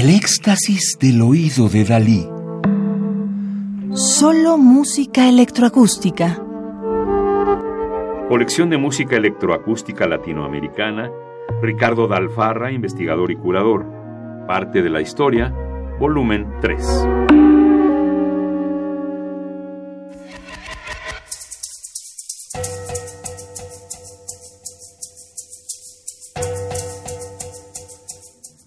El éxtasis del oído de Dalí. Solo música electroacústica. Colección de música electroacústica latinoamericana. Ricardo Dalfarra, investigador y curador. Parte de la historia. Volumen 3.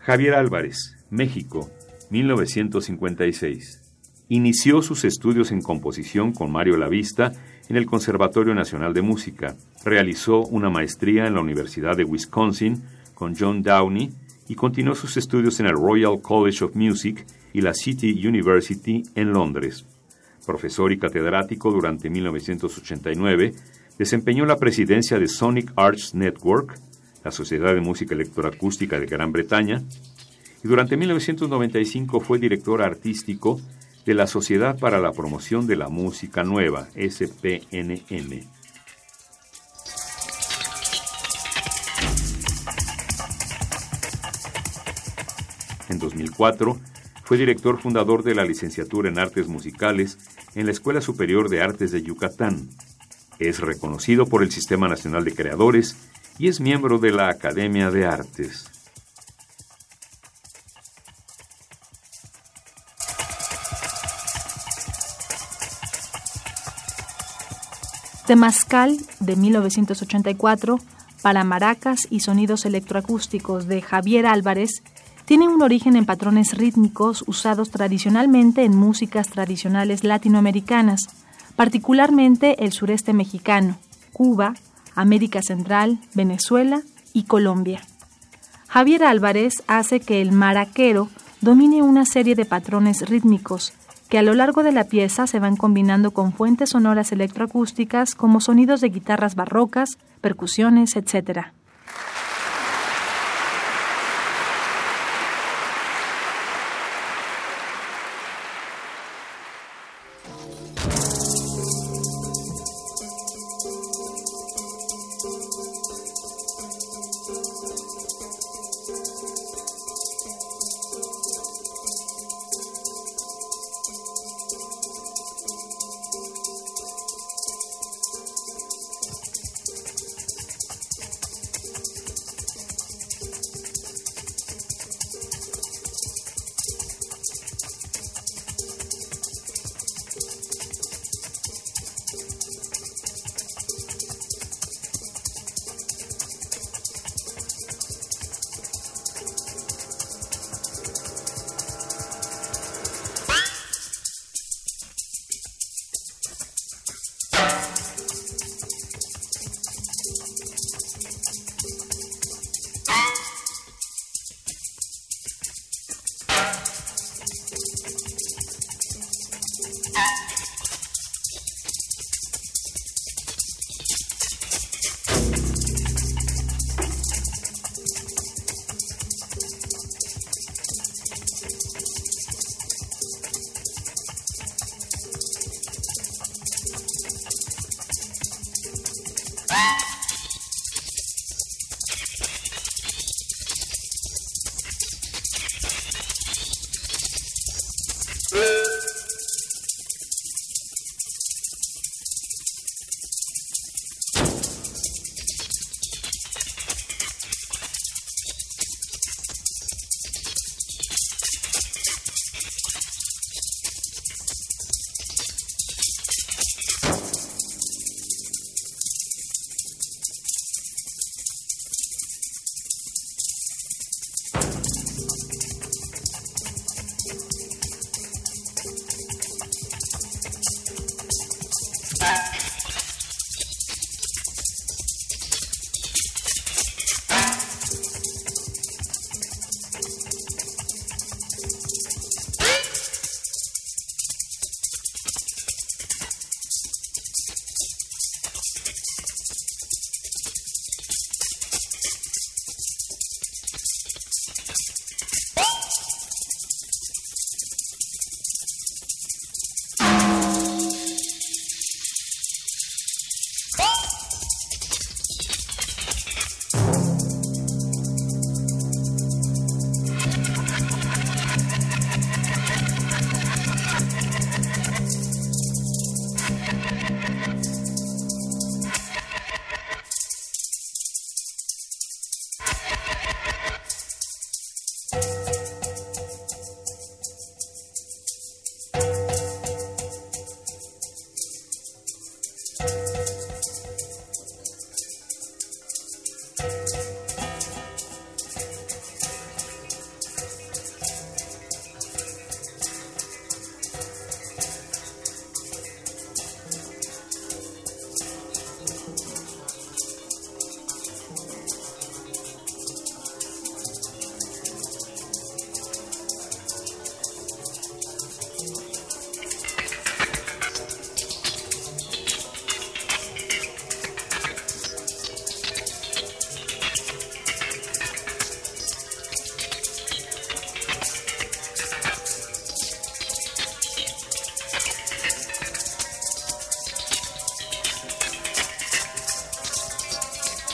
Javier Álvarez, México, 1956. Inició sus estudios en composición con Mario Lavista en el Conservatorio Nacional de Música. Realizó una maestría en la Universidad de Wisconsin con John Downey y continuó sus estudios en el Royal College of Music y la City University en Londres. Profesor y catedrático durante 1989, desempeñó la presidencia de Sonic Arts Network, la Sociedad de Música Electroacústica de Gran Bretaña, y durante 1995 fue director artístico de la Sociedad para la Promoción de la Música Nueva, SPNM. En 2004 fue director fundador de la licenciatura en Artes Musicales en la Escuela Superior de Artes de Yucatán. Es reconocido por el Sistema Nacional de Creadores y es miembro de la Academia de Artes. Temascal de 1984 para maracas y sonidos electroacústicos de Javier Álvarez tiene un origen en patrones rítmicos usados tradicionalmente en músicas tradicionales latinoamericanas, particularmente el sureste mexicano, Cuba, América Central, Venezuela y Colombia. Javier Álvarez hace que el maraquero domine una serie de patrones rítmicos que a lo largo de la pieza se van combinando con fuentes sonoras electroacústicas como sonidos de guitarras barrocas, percusiones, etc. Bye. Woo!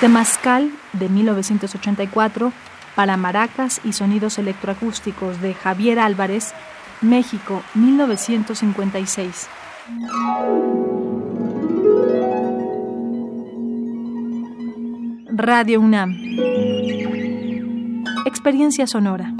Temazcal de 1984 para maracas y sonidos electroacústicos de Javier Álvarez, México 1956. Radio UNAM. Experiencia sonora.